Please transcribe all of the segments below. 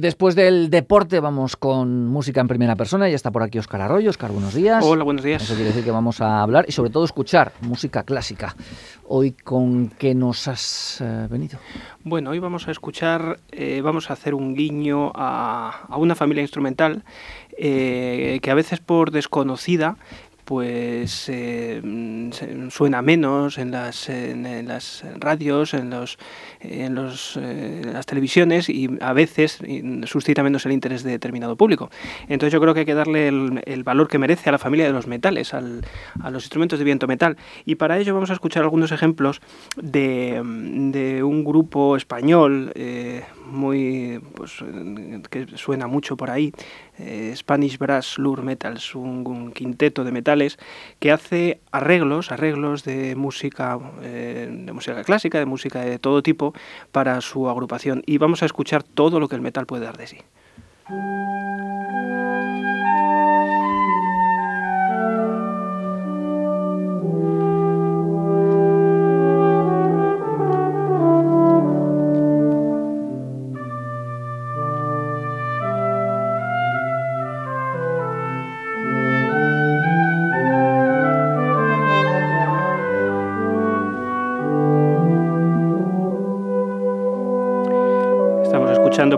Después del deporte vamos con música en primera persona. Ya está por aquí Oscar Arroyo. Oscar, buenos días. Hola, buenos días. Eso quiere decir que vamos a hablar y sobre todo escuchar música clásica. Hoy, ¿con qué nos has eh, venido? Bueno, hoy vamos a escuchar, eh, vamos a hacer un guiño a, una familia instrumental eh, que a veces por desconocida pues eh, suena menos en las, en, las radios, en, los, en, los, eh, las televisiones y a veces suscita menos el interés de determinado público. Entonces yo creo que hay que darle el, valor que merece a la familia de los metales, al, a los instrumentos de viento metal. Y para ello vamos a escuchar algunos ejemplos de, de un grupo español eh, muy pues que suena mucho por ahí eh, Spanish Brass Lure Metals un, quinteto de metales que hace arreglos arreglos de música eh, de música clásica de música de todo tipo para su agrupación. Y vamos a escuchar todo lo que el metal puede dar de sí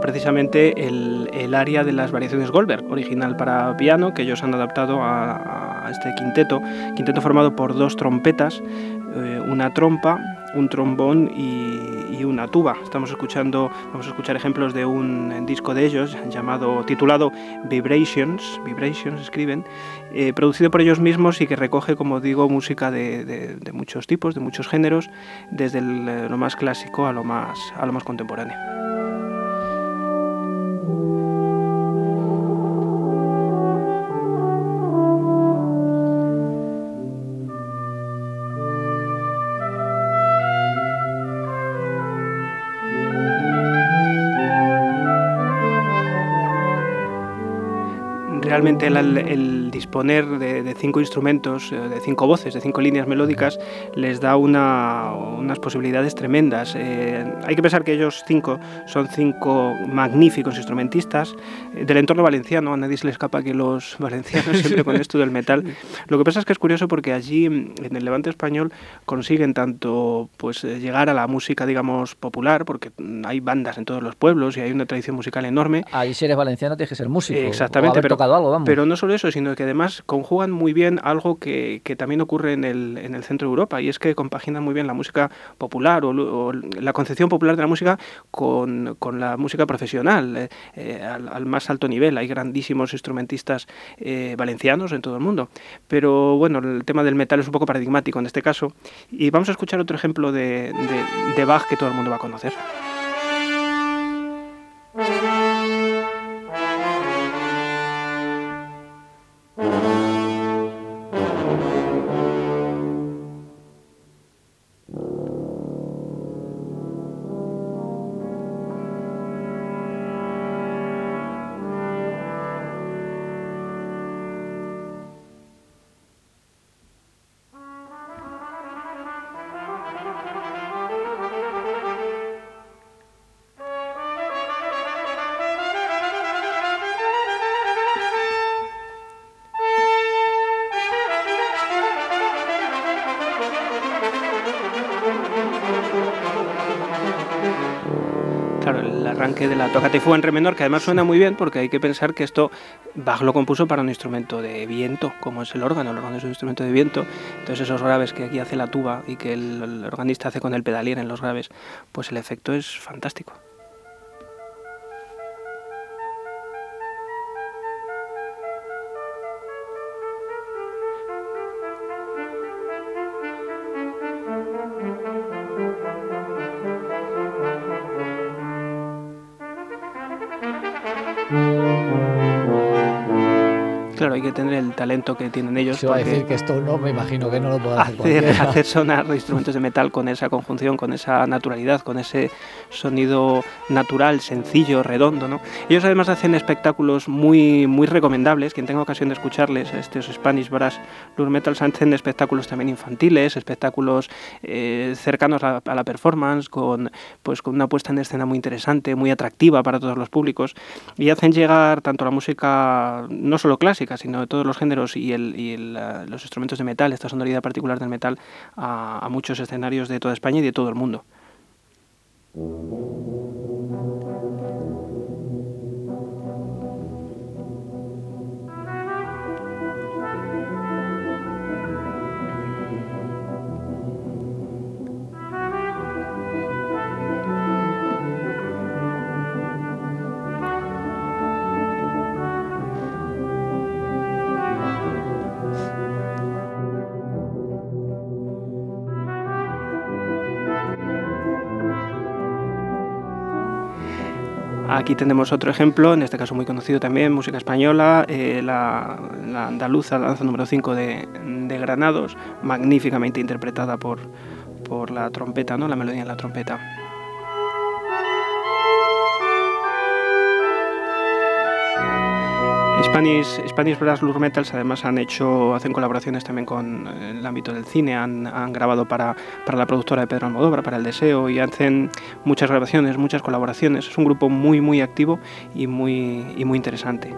precisamente el, área de las variaciones Goldberg, original para piano, que ellos han adaptado a, este quinteto, quinteto formado por dos trompetas, eh, una trompa, un trombón y, una tuba. Estamos escuchando, vamos a escuchar ejemplos de un disco de ellos llamado, titulado Vibrations, Vibrations escriben, eh, producido por ellos mismos y que recoge, como digo, música de, muchos tipos, de muchos géneros, desde lo más clásico a lo más, a lo más contemporáneo. Realmente el, disponer de, cinco instrumentos, eh, de cinco voces, de cinco líneas melódicas, les da unas posibilidades tremendas. Eh, hay que pensar que ellos cinco son cinco magníficos instrumentistas eh, del entorno valenciano. A nadie se le escapa que los valencianos siempre con esto del metal. Lo que pasa es que es curioso porque allí en el Levante español consiguen tanto pues llegar a la música, digamos, popular, porque hay bandas en todos los pueblos y hay una tradición musical enorme. Ahí si eres valenciano tienes que ser músico. Exactamente, pero pero no solo eso, sino que además conjugan muy bien algo que, también ocurre en el, en el centro de Europa, y es que compaginan muy bien la música popular o, la concepción popular de la música con, la música profesional, eh, eh, al, más alto nivel. Hay grandísimos instrumentistas eh, valencianos en todo el mundo. Pero bueno, el tema del metal es un poco paradigmático en este caso. Y vamos a escuchar otro ejemplo de, de Bach que todo el mundo va a conocer. Arranque de la Tócate fue en re menor, que además suena muy bien porque hay que pensar que esto Bach lo compuso para un instrumento de viento, como es el órgano. El órgano es un instrumento de viento, entonces esos graves que aquí hace la tuba y que el, organista hace con el pedalier en los graves, pues el efecto es fantástico. Hay que tener el talento que tienen ellos. Se va a decir que esto no, me imagino que no lo hacer, hacer, hacer sonar instrumentos de metal con esa conjunción, con esa naturalidad, con ese sonido natural, sencillo, redondo. ¿no? Ellos además hacen espectáculos muy, muy recomendables. Quien tenga ocasión de escucharles, estos Spanish Brass Lure Metals, hacen espectáculos también infantiles, espectáculos eh, cercanos a, a, la performance, con, pues, con una puesta en escena muy interesante, muy atractiva para todos los públicos. Y hacen llegar tanto la música, no solo clásica, sino de todos los géneros y, el, y el, los instrumentos de metal, esta sonoridad particular del metal, a, a muchos escenarios de toda España y de todo el mundo. Aquí tenemos otro ejemplo, en este caso muy conocido también, música española, eh, la, andaluza, la danza número 5 de, de, Granados, magníficamente interpretada por, por la trompeta, ¿no? la melodía en la trompeta. Spanish, Spanish Brass Lure Metals además han hecho, hacen colaboraciones también con el ámbito del cine, han, han, grabado para, para la productora de Pedro Almodóvar, para El Deseo, y hacen muchas grabaciones, muchas colaboraciones. Es un grupo muy, muy activo y muy, y muy interesante.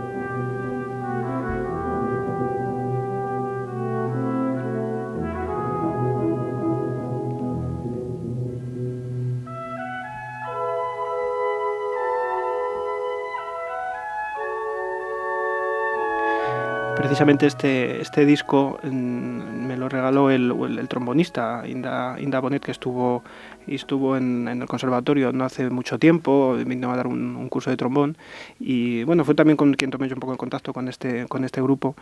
Precisamente este, este disco me lo regaló el, trombonista Inda, Inda, Bonet, que estuvo, estuvo en, en, el conservatorio no hace mucho tiempo, vino a dar un, un, curso de trombón. Y bueno, fue también con quien tomé yo un poco el contacto con este, con este grupo,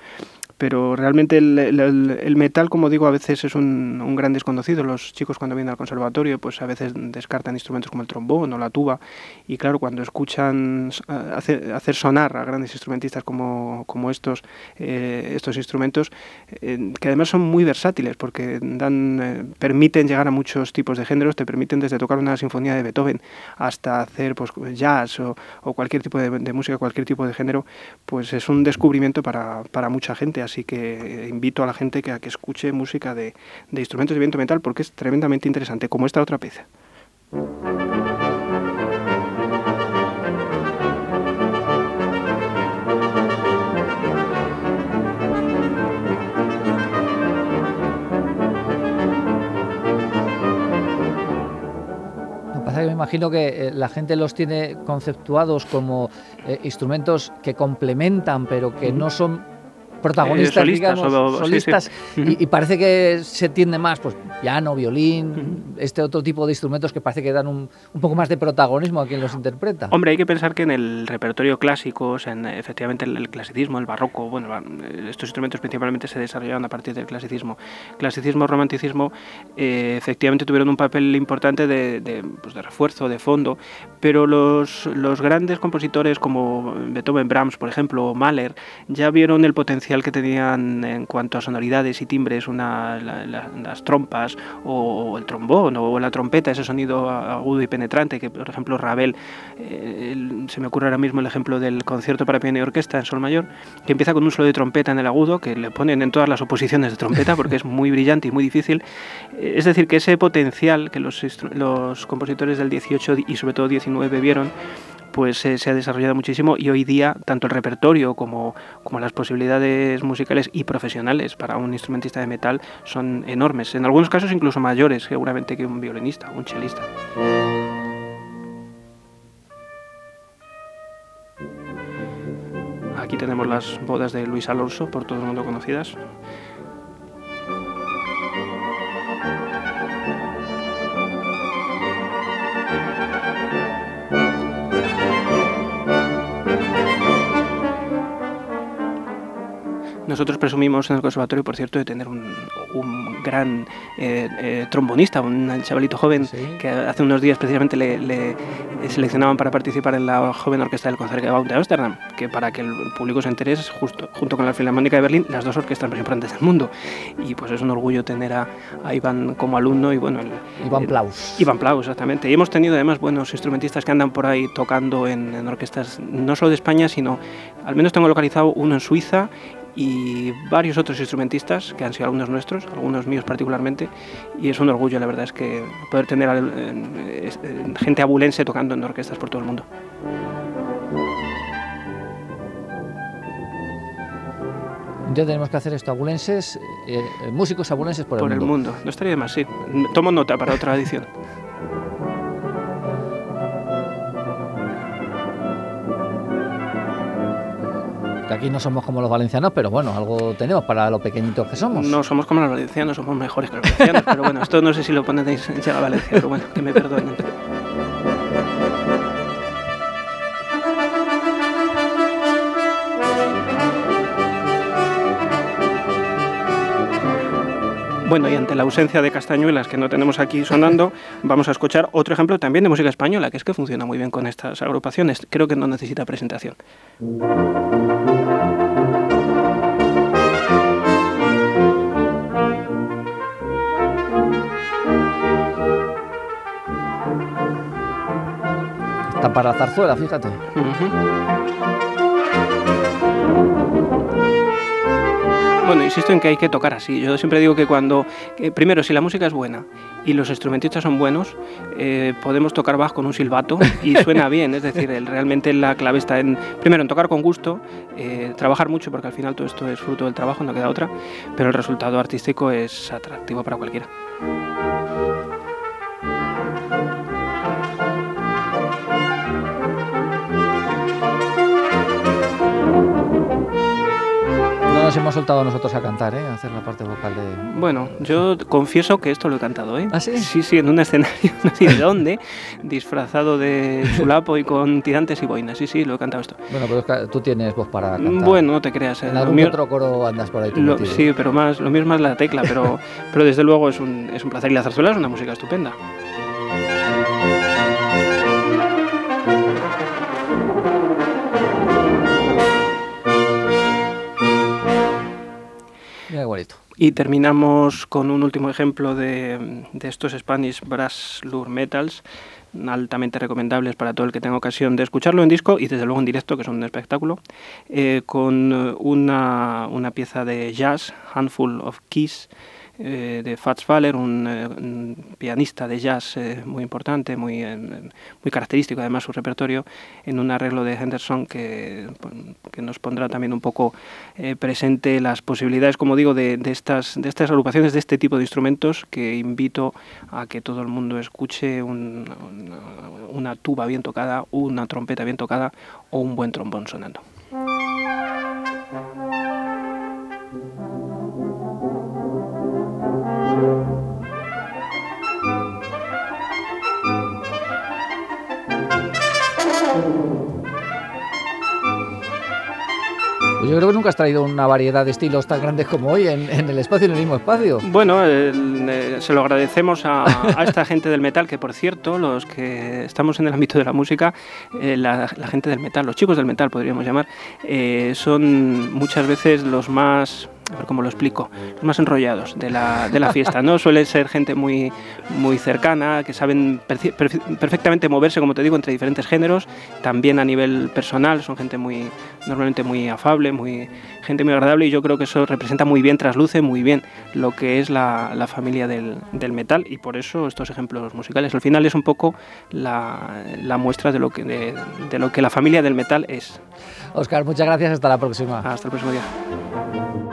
pero realmente el, metal, como digo, a veces es un, gran desconocido. Los chicos cuando vienen al conservatorio pues a veces descartan instrumentos como el trombón o la tuba y claro, cuando escuchan hacer sonar a grandes instrumentistas como, como estos, eh, estos instrumentos, eh, que además son muy versátiles porque dan, eh, permiten llegar a muchos tipos de géneros, te permiten desde tocar una sinfonía de Beethoven hasta hacer pues, jazz o, o cualquier tipo de, de, música, cualquier tipo de género, pues es un descubrimiento para, para, mucha gente. Así que invito a la gente que, a que escuche música de, de instrumentos de viento metal porque es tremendamente interesante, como esta otra pieza. me imagino que eh, la gente los tiene conceptuados como eh, instrumentos que complementan, pero que no son protagonistas, eh, solistas, digamos, o, solistas, sí, sí. y, y, parece que se tiende más, pues piano, violín, uh -huh. este otro tipo de instrumentos que parece que dan un, un, poco más de protagonismo a quien los interpreta. Hombre, hay que pensar que en el repertorio clásico, o sea, en, efectivamente el, el, clasicismo, el barroco, bueno, estos instrumentos principalmente se desarrollaron a partir del clasicismo. Clasicismo, romanticismo, eh, efectivamente tuvieron un papel importante de, de, pues de refuerzo, de fondo, pero los, los grandes compositores como Beethoven, Brahms, por ejemplo, o Mahler, ya vieron el potencial que tenían en cuanto a sonoridades y timbres una, la, la, las trompas o, el trombón o la trompeta, ese sonido agudo y penetrante que por ejemplo Ravel, eh, se me ocurre ahora mismo el ejemplo del concierto para piano y orquesta en sol mayor, que empieza con un solo de trompeta en el agudo, que le ponen en todas las oposiciones de trompeta porque es muy brillante y muy difícil. Eh, es decir, que ese potencial que los, los compositores del 18 y sobre todo 19 vieron, pues eh, se ha desarrollado muchísimo y hoy día tanto el repertorio como, como las posibilidades musicales y profesionales para un instrumentista de metal son enormes, en algunos casos incluso mayores seguramente que un violinista, un chelista. Aquí tenemos las bodas de Luis Alonso, por todo el mundo conocidas. Nosotros presumimos en el conservatorio, por cierto, de tener un, gran eh, eh, trombonista, un chavalito joven que hace unos días precisamente le, seleccionaban para participar en la joven orquesta del Concertgebouw de Ámsterdam, que para que el público se entere es justo, junto con la Filarmónica de Berlín, las dos orquestas más importantes del mundo. Y pues es un orgullo tener a, Iván como alumno y bueno... El, Iván Plaus. Iván Plaus, exactamente. Y hemos tenido además buenos instrumentistas que andan por ahí tocando en, en orquestas, no solo de España, sino al menos tengo localizado uno en Suiza y varios otros instrumentistas que han sido alumnos nuestros, algunos míos particularmente, y es un orgullo, la verdad es que poder tener gente abulense tocando en orquestas por todo el mundo. Ya tenemos que hacer esto, abulenses, eh, músicos abulenses por, por el mundo. Por el mundo, no estaría de más, sí. Tomo nota para otra edición. aquí no somos como los valencianos, pero bueno, algo tenemos para lo pequeñitos que somos. No somos como los valencianos, somos mejores que los valencianos, pero bueno, esto no sé si lo ponéis en Llega Valencia, pero bueno, que me perdonen. Bueno, y ante la ausencia de castañuelas que no tenemos aquí sonando, vamos a escuchar otro ejemplo también de música española, que es que funciona muy bien con estas agrupaciones. Creo que no necesita presentación. Está para zarzuela, fíjate. Bueno, insisto en que hay que tocar así. Yo siempre digo que cuando, primero, si la música es buena y los instrumentistas son buenos, eh, podemos tocar bajo con un silbato y suena bien. Es decir, realmente la clave está en, primero, en tocar con gusto, eh, trabajar mucho, porque al final todo esto es fruto del trabajo, no queda otra, pero el resultado artístico es atractivo para cualquiera. Hemos soltado nosotros a cantar, ¿eh? A hacer la parte vocal de... Bueno, yo confieso que esto lo he cantado, ¿eh? ¿Ah, sí? Sí, sí, en un escenario, no sé de dónde, disfrazado de chulapo y con tirantes y boinas. Sí, sí, lo he cantado esto. Bueno, pero tú tienes voz para cantar. Bueno, no te creas. ¿eh? En algún otro coro andas por ahí tú Sí, pero más, lo mismo es más la tecla, pero, pero desde luego es un, es un placer. Y la zarzuela es una música estupenda. Y terminamos con un último ejemplo de, estos Spanish Brass Lure Metals, altamente recomendables para todo el que tenga ocasión de escucharlo en disco y desde luego en directo, que son un espectáculo, eh, con una, una pieza de jazz, Handful of Keys, eh, de Fats Waller, un, eh, pianista de jazz eh, muy importante, muy, muy característico además su repertorio, en un arreglo de Henderson que, que nos pondrá también un poco presente las posibilidades, como digo, de, estas, de estas agrupaciones, de este tipo de instrumentos que invito a que todo el mundo escuche una tuba bien tocada, una trompeta bien tocada o un buen trombón sonando. Pues yo creo que nunca has traído una variedad de estilos tan grandes como hoy en, el espacio, en el mismo espacio. Bueno, eh, se lo agradecemos a, esta gente del metal, que por cierto, los que estamos en el ámbito de la música, eh, la, gente del metal, los chicos del metal podríamos llamar, eh, son muchas veces los más a ver cómo lo explico, los más enrollados de la, de la fiesta, ¿no? Suele ser gente muy, muy cercana, que saben perfectamente moverse, como te digo, entre diferentes géneros, también a nivel personal, son gente muy, normalmente muy afable, muy, gente muy agradable y yo creo que eso representa muy bien, trasluce muy bien lo que es la, la familia del, del, metal y por eso estos ejemplos musicales. Al final es un poco la, la muestra de lo, que, de, de lo que la familia del metal es. Oscar, muchas gracias, hasta la próxima. Hasta el próximo día.